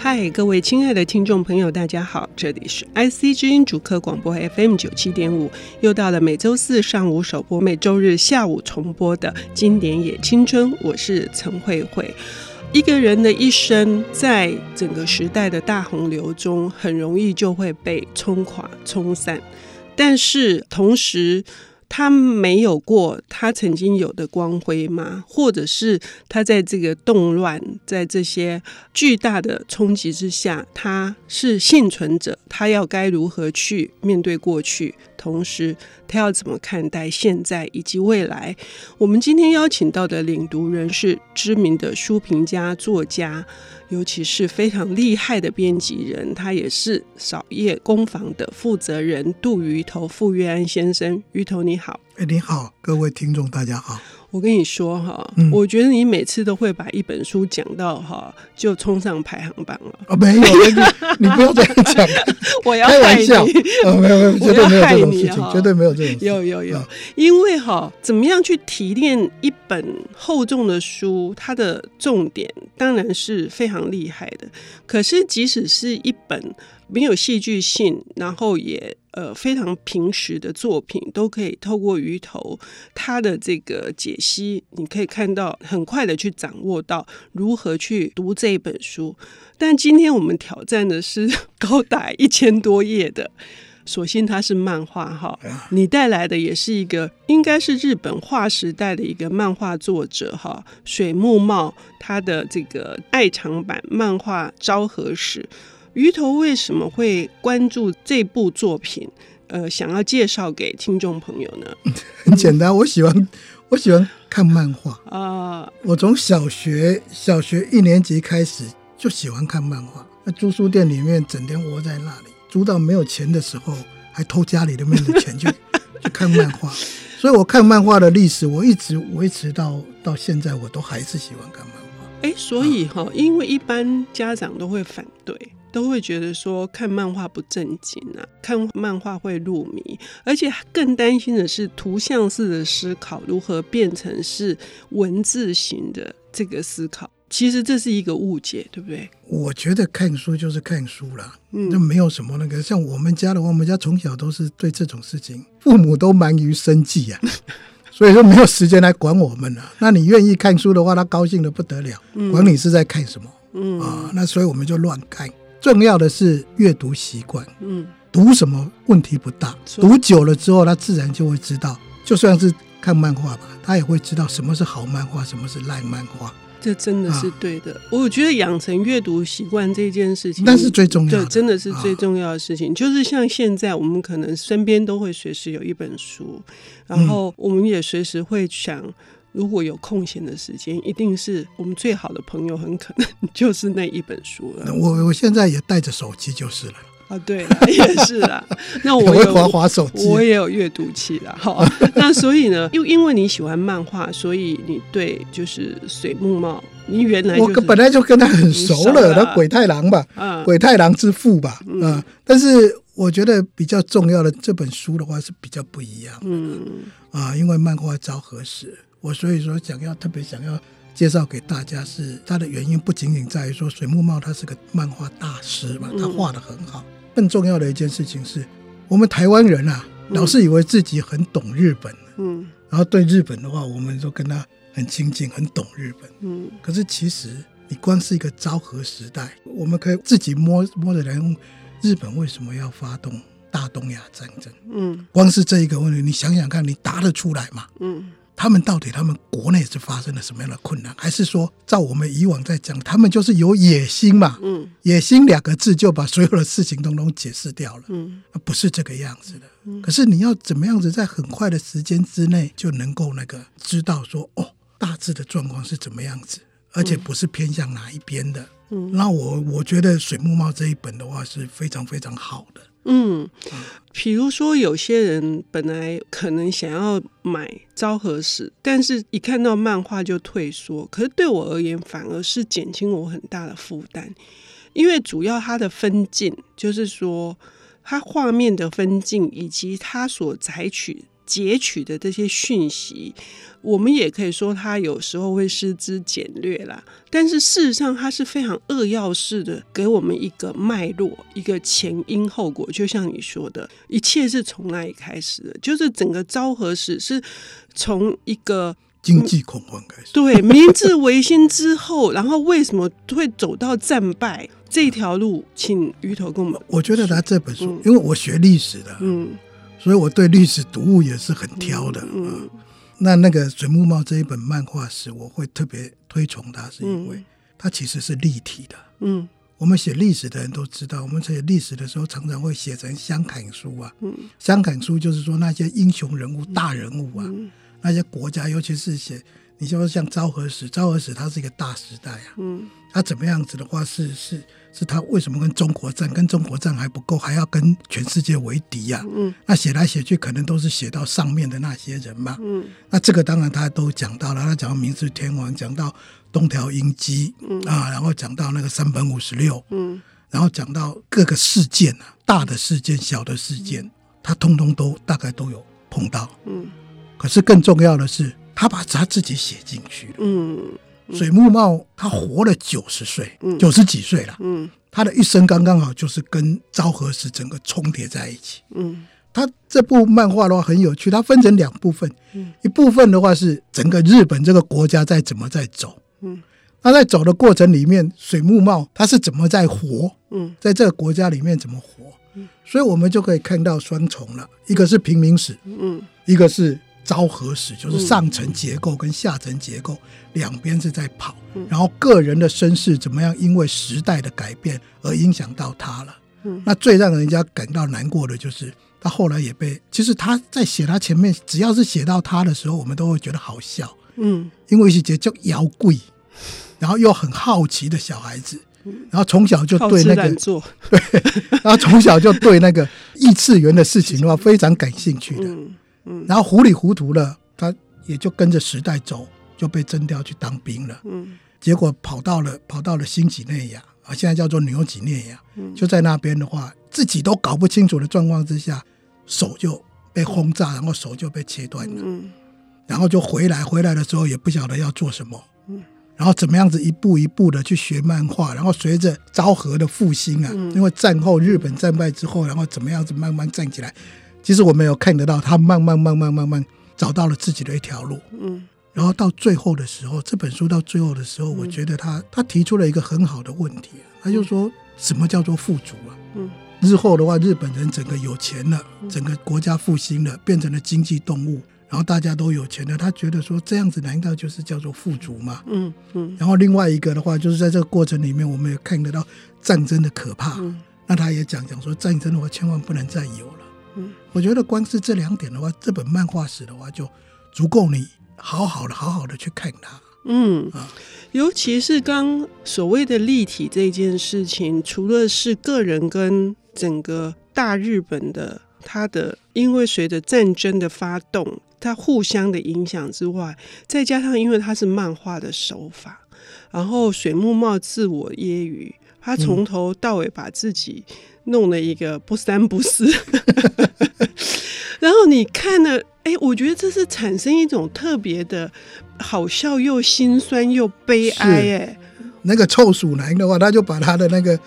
嗨，各位亲爱的听众朋友，大家好，这里是 IC 之音主客广播 FM 九七点五，又到了每周四上午首播、每周日下午重播的经典也青春，我是陈慧慧。一个人的一生，在整个时代的大洪流中，很容易就会被冲垮、冲散，但是同时，他没有过他曾经有的光辉吗？或者是他在这个动乱，在这些巨大的冲击之下，他是幸存者，他要该如何去面对过去？同时，他要怎么看待现在以及未来？我们今天邀请到的领读人是知名的书评家、作家。尤其是非常厉害的编辑人，他也是扫夜工坊的负责人杜鱼头傅月安先生。鱼头你好，哎，你好，各位听众大家好。我跟你说哈，嗯、我觉得你每次都会把一本书讲到哈，就冲上排行榜了。啊，没有，你你不要这样讲，我要害你。啊，没有没有，绝对没有这种事情，绝对没有这种事情。有有有，因为哈，怎么样去提炼一本厚重的书，它的重点当然是非常厉害的。可是即使是一本没有戏剧性，然后也。呃，非常平实的作品都可以透过鱼头他的这个解析，你可以看到很快的去掌握到如何去读这一本书。但今天我们挑战的是 高达一千多页的，所幸它是漫画哈。你带来的也是一个，应该是日本划时代的一个漫画作者哈，水木茂他的这个爱长版漫画《昭和史》。鱼头为什么会关注这部作品？呃，想要介绍给听众朋友呢？很简单，我喜欢 我喜欢看漫画啊。我从小学小学一年级开始就喜欢看漫画。那租书店里面整天窝在那里，租到没有钱的时候，还偷家里的面的钱去 去看漫画。所以我看漫画的历史，我一直维持到到现在，我都还是喜欢看漫画。哎，所以哈，啊，因为一般家长都会反对。都会觉得说看漫画不正经啊，看漫画会入迷，而且更担心的是图像式的思考如何变成是文字型的这个思考。其实这是一个误解，对不对？我觉得看书就是看书了，嗯，就没有什么那个。像我们家的话，我们家从小都是对这种事情，父母都忙于生计啊，所以说没有时间来管我们了。那你愿意看书的话，他高兴的不得了，管你是在看什么，嗯啊，那所以我们就乱看。重要的是阅读习惯，嗯，读什么问题不大，读久了之后，他自然就会知道，就算是看漫画吧，他也会知道什么是好漫画，什么是烂漫画。这真的是对的。啊、我觉得养成阅读习惯这件事情，那是最重要的，对，真的是最重要的事情。啊、就是像现在，我们可能身边都会随时有一本书，然后我们也随时会想。如果有空闲的时间，一定是我们最好的朋友，很可能就是那一本书了。我我现在也带着手机就是了。啊，对，也是啦。那我会滑滑手机，我也有阅读器啦。好，那所以呢，又因为你喜欢漫画，所以你对就是水木茂，你原来、就是、我本来就跟他很熟了，那鬼太郎吧，嗯、鬼太郎之父吧，嗯，嗯。但是我觉得比较重要的这本书的话是比较不一样，嗯啊，因为漫画昭和史。我所以说想要特别想要介绍给大家，是它的原因不仅仅在于说水木茂他是个漫画大师嘛，他画的很好。更重要的一件事情是，我们台湾人啊，老是以为自己很懂日本，嗯，然后对日本的话，我们都跟他很亲近，很懂日本，嗯。可是其实你光是一个昭和时代，我们可以自己摸摸着来问，日本为什么要发动大东亚战争？嗯，光是这一个问题，你想想看，你答得出来吗？嗯。他们到底他们国内是发生了什么样的困难，还是说照我们以往在讲，他们就是有野心嘛？嗯，野心两个字就把所有的事情都都解释掉了。嗯，不是这个样子的。嗯，可是你要怎么样子在很快的时间之内就能够那个知道说哦，大致的状况是怎么样子，而且不是偏向哪一边的。嗯，那我我觉得水木茂这一本的话是非常非常好的。嗯，比如说有些人本来可能想要买昭和史，但是一看到漫画就退缩。可是对我而言，反而是减轻我很大的负担，因为主要它的分镜，就是说它画面的分镜以及它所采取截取的这些讯息，我们也可以说他有时候会失之简略啦。但是事实上，它是非常扼要式的，给我们一个脉络，一个前因后果。就像你说的，一切是从哪里开始的？就是整个昭和史是从一个。经济恐慌开始，对，明治维新之后，然后为什么会走到战败这条路？请鱼头跟我们。我觉得他这本书，嗯、因为我学历史的，嗯，所以我对历史读物也是很挑的，嗯。嗯，那那个水木茂这一本漫画史，我会特别推崇它，是因为它其实是立体的。嗯，我们写历史的人都知道，我们写历史的时候常常会写成乡砍书啊。嗯，乡砍书就是说那些英雄人物、大人物啊。嗯那些国家，尤其是写，你说像昭和史，昭和史它是一个大时代啊。嗯，它怎么样子的话，是是是，它为什么跟中国战，跟中国战还不够，还要跟全世界为敌呀？嗯，那写来写去，可能都是写到上面的那些人嘛。嗯，那这个当然他都讲到了，他讲到明治天皇，讲到东条英机，嗯啊，然后讲到那个三本五十六，嗯，然后讲到各个事件啊，大的事件、小的事件，他通通都大概都有碰到。嗯。可是更重要的是，他把他自己写进去了。嗯，水木茂他活了九十岁，九十几岁了。嗯，他的一生刚刚好就是跟昭和史整个重叠在一起。嗯，他这部漫画的话很有趣，它分成两部分。嗯，一部分的话是整个日本这个国家在怎么在走。嗯，那在走的过程里面，水木茂他是怎么在活？嗯，在这个国家里面怎么活？嗯，所以我们就可以看到双重了，一个是平民史，嗯，一个是。昭和史就是上层结构跟下层结构两边是在跑，然后个人的身世怎么样，因为时代的改变而影响到他了。那最让人家感到难过的就是他后来也被，其实他在写他前面，只要是写到他的时候，我们都会觉得好笑。嗯，因为是节叫姚贵，然后又很好奇的小孩子，然后从小就对那个 对，然后从小就对那个异次元的事情的话 非常感兴趣的。然后糊里糊涂了，他也就跟着时代走，就被征调去当兵了。嗯，结果跑到了跑到了新几内亚啊，现在叫做纽几内亚。嗯，就在那边的话，自己都搞不清楚的状况之下，手就被轰炸，然后手就被切断了。嗯，然后就回来，回来的时候也不晓得要做什么。嗯，然后怎么样子一步一步的去学漫画，然后随着昭和的复兴啊，因为战后日本战败之后，然后怎么样子慢慢站起来。其实我没有看得到他慢慢慢慢慢慢找到了自己的一条路，嗯，然后到最后的时候，这本书到最后的时候，我觉得他他提出了一个很好的问题，他就说什么叫做富足啊？嗯，日后的话，日本人整个有钱了，整个国家复兴了，变成了经济动物，然后大家都有钱了，他觉得说这样子难道就是叫做富足吗？嗯嗯，然后另外一个的话，就是在这个过程里面，我们也看得到战争的可怕，那他也讲讲说战争的话，千万不能再有了。我觉得光是这两点的话，这本漫画史的话就足够你好好的、好好的去看它。嗯啊，尤其是刚所谓的立体这件事情，除了是个人跟整个大日本的它的，因为随着战争的发动，它互相的影响之外，再加上因为它是漫画的手法，然后水木茂自我揶揄，他从头到尾把自己。弄了一个不三不四，然后你看了，哎，我觉得这是产生一种特别的好笑又心酸又悲哀，哎，那个臭鼠男的话，他就把他的那个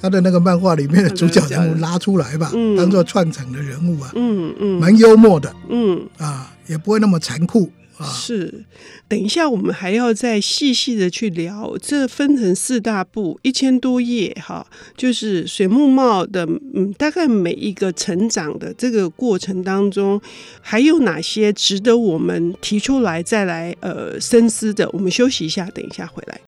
他的那个漫画里面的主角人物拉出来吧，嗯、当做串场的人物啊，嗯嗯，蛮幽默的，嗯。啊，也不会那么残酷。是，等一下我们还要再细细的去聊。这分成四大部，一千多页哈，就是水木茂的，嗯，大概每一个成长的这个过程当中，还有哪些值得我们提出来再来呃深思的？我们休息一下，等一下回来。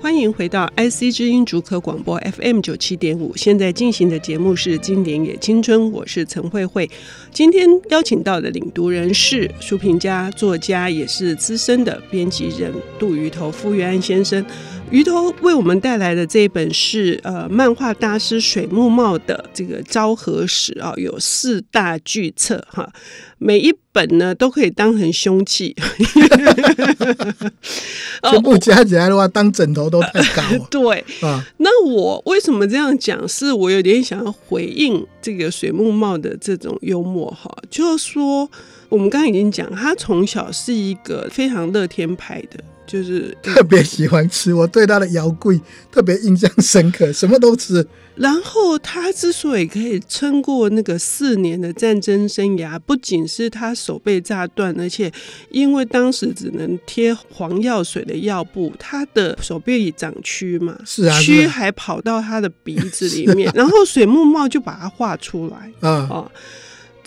欢迎回到 IC 之音主客广播 FM 九七点五，现在进行的节目是《经典也青春》，我是陈慧慧。今天邀请到的领读人是书评家、作家，也是资深的编辑人杜鱼头傅月安先生。鱼头为我们带来的这一本是呃漫画大师水木茂的这个昭和史啊，有四大巨册哈，每一本呢都可以当成凶器，全部加起来的话，当枕头都太高了。对啊，那我为什么这样讲？是我有点想要回应这个水木茂的这种幽默哈，就是说我们刚刚已经讲，他从小是一个非常乐天派的。就是 特别喜欢吃，我对他的窑柜特别印象深刻，什么都吃。然后他之所以可以撑过那个四年的战争生涯，不仅是他手被炸断，而且因为当时只能贴黄药水的药布，他的手臂长蛆嘛，是啊，蛆还跑到他的鼻子里面，然后水木茂就把它画出来啊。哦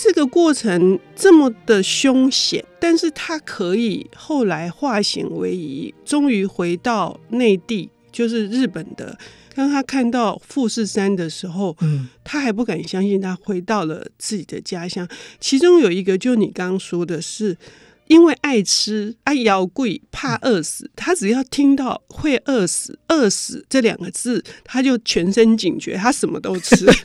这个过程这么的凶险，但是他可以后来化险为夷，终于回到内地，就是日本的。当他看到富士山的时候，嗯，他还不敢相信他回到了自己的家乡。其中有一个，就你刚刚说的是，因为爱吃，爱咬贵，怕饿死。他只要听到会饿死、饿死这两个字，他就全身警觉，他什么都吃。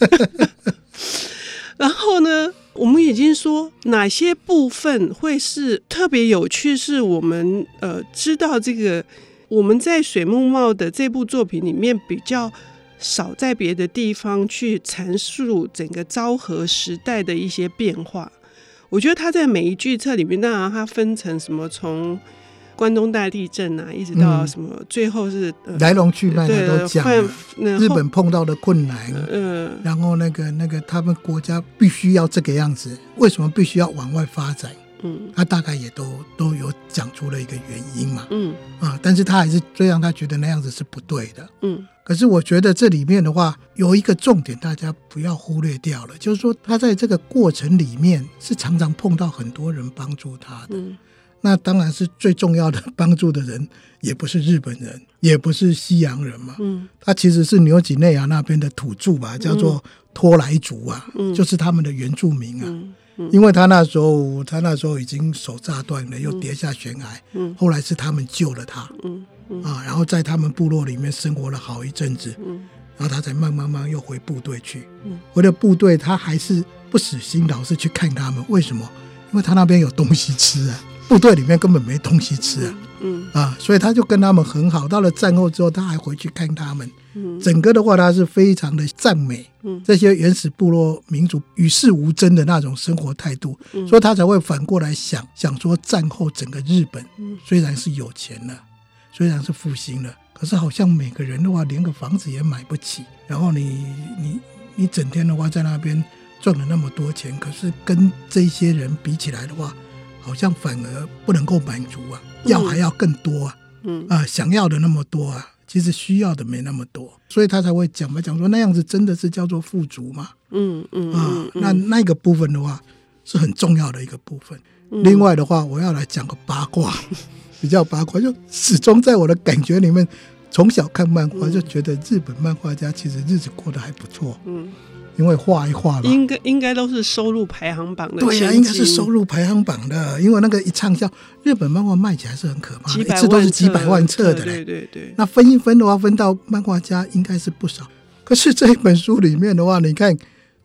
然后呢，我们已经说哪些部分会是特别有趣，是我们呃知道这个我们在水木茂的这部作品里面比较少在别的地方去阐述整个昭和时代的一些变化。我觉得他在每一句册里面，当然它分成什么从。关东大地震啊，一直到什么，嗯、最后是、呃、来龙去脉他都讲了。日本碰到的困难，嗯，然后那个那个他们国家必须要这个样子，为什么必须要往外发展？嗯，他大概也都都有讲出了一个原因嘛，嗯啊，但是他还是最让他觉得那样子是不对的，嗯。可是我觉得这里面的话有一个重点，大家不要忽略掉了，就是说他在这个过程里面是常常碰到很多人帮助他的。嗯那当然是最重要的帮助的人，也不是日本人，也不是西洋人嘛。嗯，他其实是纽几内亚那边的土著吧，叫做托莱族啊，嗯，就是他们的原住民啊。嗯嗯，因为他那时候他那时候已经手炸断了，又跌下悬崖。嗯，后来是他们救了他。嗯嗯，啊，然后在他们部落里面生活了好一阵子。嗯，然后他才慢慢慢又回部队去。嗯，回了部队，他还是不死心，老是去看他们。为什么？因为他那边有东西吃啊。部队里面根本没东西吃啊，嗯啊，所以他就跟他们很好。到了战后之后，他还回去看他们。嗯，整个的话，他是非常的赞美嗯这些原始部落民族与世无争的那种生活态度，嗯所以他才会反过来想想说，战后整个日本虽然是有钱了，虽然是复兴了，可是好像每个人的话连个房子也买不起。然后你你你整天的话在那边赚了那么多钱，可是跟这些人比起来的话。好像反而不能够满足啊，要还要更多啊，嗯啊，想要的那么多啊，其实需要的没那么多，所以他才会讲嘛，讲说那样子真的是叫做富足吗？嗯嗯啊，那那个部分的话是很重要的一个部分。另外的话，我要来讲个八卦，比较八卦，就始终在我的感觉里面，从小看漫画就觉得日本漫画家其实日子过得还不错。嗯。因为画一画了，应该应该都是收入排行榜的。对呀、啊，应该是收入排行榜的。因为那个一畅销，日本漫画卖起来是很可怕的，一次都是几百万册的嘞。对对对。那分一分的话，分到漫画家应该是不少。可是这一本书里面的话，你看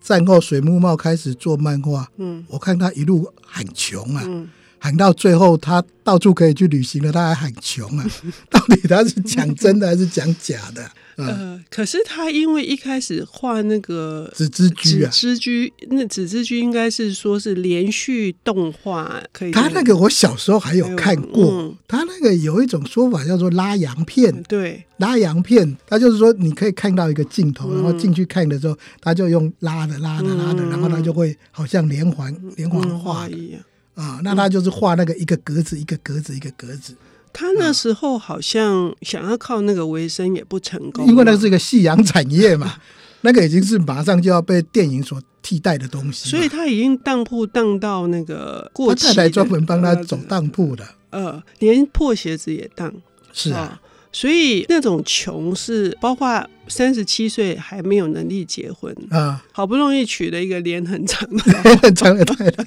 战后水木茂开始做漫画，嗯，我看他一路很穷啊。嗯喊到最后，他到处可以去旅行了，他还喊穷啊！到底他是讲真的还是讲假的？呃，可是他因为一开始画那个纸之居啊，纸之居，那纸之居应该是说是连续动画，可以。他那个我小时候还有看过，嗯、他那个有一种说法叫做拉洋片，对，拉洋片，他就是说你可以看到一个镜头，然后进去看的时候，他就用拉的、拉的、拉的，然后他就会好像连环、连环画一样。啊，那他就是画那个一个格子一个格子一个格子。他那时候好像想要靠那个维生也不成功，因为那是一个夕阳产业嘛，那个已经是马上就要被电影所替代的东西。所以他已经当铺当到那个过期，他太太专门帮他走当铺的，呃，连破鞋子也当。是啊。所以那种穷是包括三十七岁还没有能力结婚啊，好不容易娶了一个脸很长的。脸很长的太太，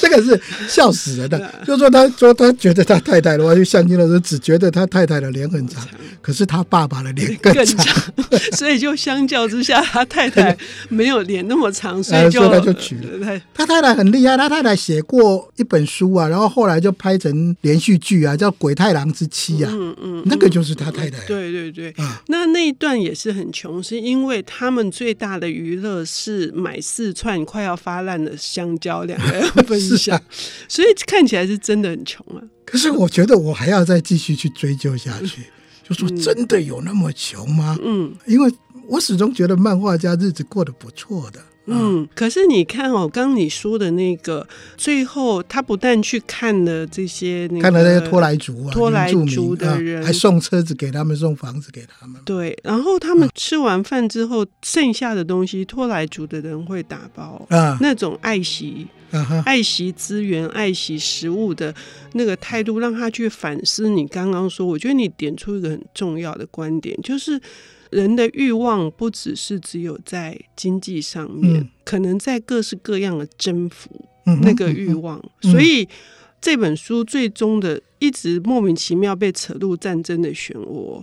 这个是笑死人的。就说他说他觉得他太太的话，就相亲的时候只觉得他太太的脸很长，可是他爸爸的脸更长，所以就相较之下，他太太没有脸那么长，所以就、娶了。他太太很厉害，他太太写过一本书啊，然后后来就拍成连续剧啊，叫《鬼太郎之妻》啊，嗯嗯，那个就是他太太。对对对，啊，那那一段也是很穷，是因为他们最大的娱乐是买四串快要发烂的香蕉，两个人分享，啊、所以看起来是真的很穷啊。可是我觉得我还要再继续去追究下去。嗯就说真的有那么穷吗？嗯，因为我始终觉得漫画家日子过得不错的。嗯，可是你看哦，刚刚你说的那个，最后他不但去看了这些，看了那些拖来族啊，拖来族的人，还送车子给他们，送房子给他们。对，然后他们吃完饭之后，剩下的东西，拖来族的人会打包啊，那种爱惜。爱惜资源、爱惜食物的那个态度，让他去反思。你刚刚说，我觉得你点出一个很重要的观点，就是人的欲望不只是只有在经济上面，嗯、可能在各式各样的征服那个欲望。所以这本书最终的一直莫名其妙被扯入战争的漩涡，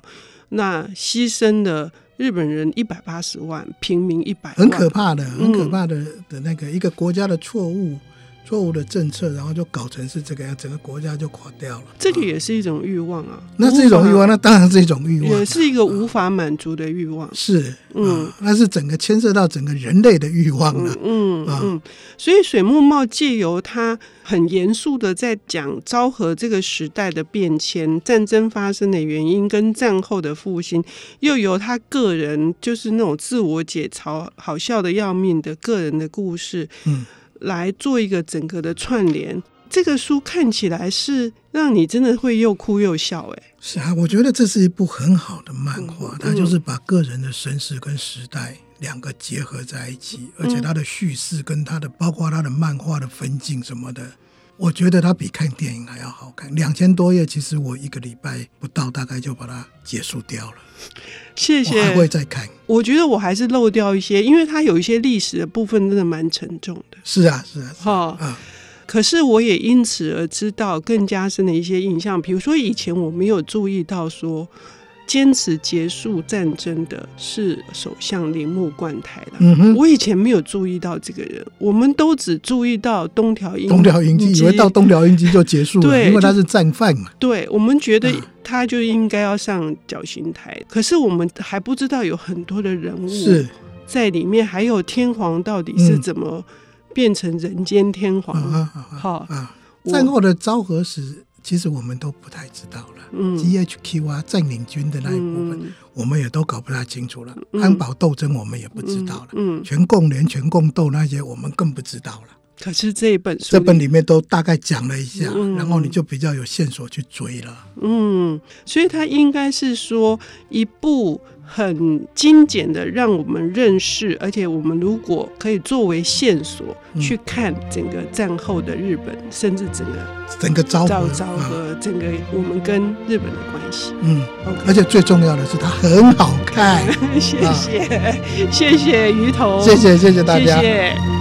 那牺牲的。日本人一百八十万，平民一百万，很可怕的，很可怕的的那个一个国家的错误。错误的政策，然后就搞成是这个样，整个国家就垮掉了。这个也是一种欲望啊，那是一种欲望，那当然是一种欲望，也是一个无法满足的欲望。是，嗯，那是整个牵涉到整个人类的欲望了。嗯嗯，所以水木茂借由他很严肃的在讲昭和这个时代的变迁、战争发生的原因跟战后的复兴，又由他个人就是那种自我解嘲、好笑的要命的个人的故事，嗯。来做一个整个的串联，这个书看起来是让你真的会又哭又笑哎。是啊，我觉得这是一部很好的漫画，嗯、它就是把个人的身世跟时代两个结合在一起，而且它的叙事跟它的包括它的漫画的分镜什么的，我觉得它比看电影还要好看。两千多页，其实我一个礼拜不到，大概就把它结束掉了。谢谢，我还会再看。我觉得我还是漏掉一些，因为它有一些历史的部分真的蛮沉重的。是啊，是啊，哈啊。哦、可是我也因此而知道更加深的一些印象，比如说以前我没有注意到说。坚持结束战争的是首相铃木贯太郎。嗯哼，我以前没有注意到这个人，我们都只注意到东条英东条英机，以为到东条英机就结束了，对，因为他是战犯嘛。对，我们觉得他就应该要上绞刑台，嗯、可是我们还不知道有很多的人物是在里面，还有天皇到底是怎么变成人间天皇？好啊，战后的昭和史。其实我们都不太知道了，嗯，GHQ 啊，占领军的那一部分，嗯、我们也都搞不太清楚了。嗯、安保斗争我们也不知道了，嗯，全共联、全共斗那些我们更不知道了。可是这一本书，这本里面都大概讲了一下，嗯、然后你就比较有线索去追了。嗯，所以它应该是说一部。很精简的，让我们认识，而且我们如果可以作为线索去看整个战后的日本，嗯、甚至整个整个昭和，昭和整个我们跟日本的关系。嗯.而且最重要的是它很好看。谢谢，啊、谢谢鱼头，谢谢谢谢大家。谢谢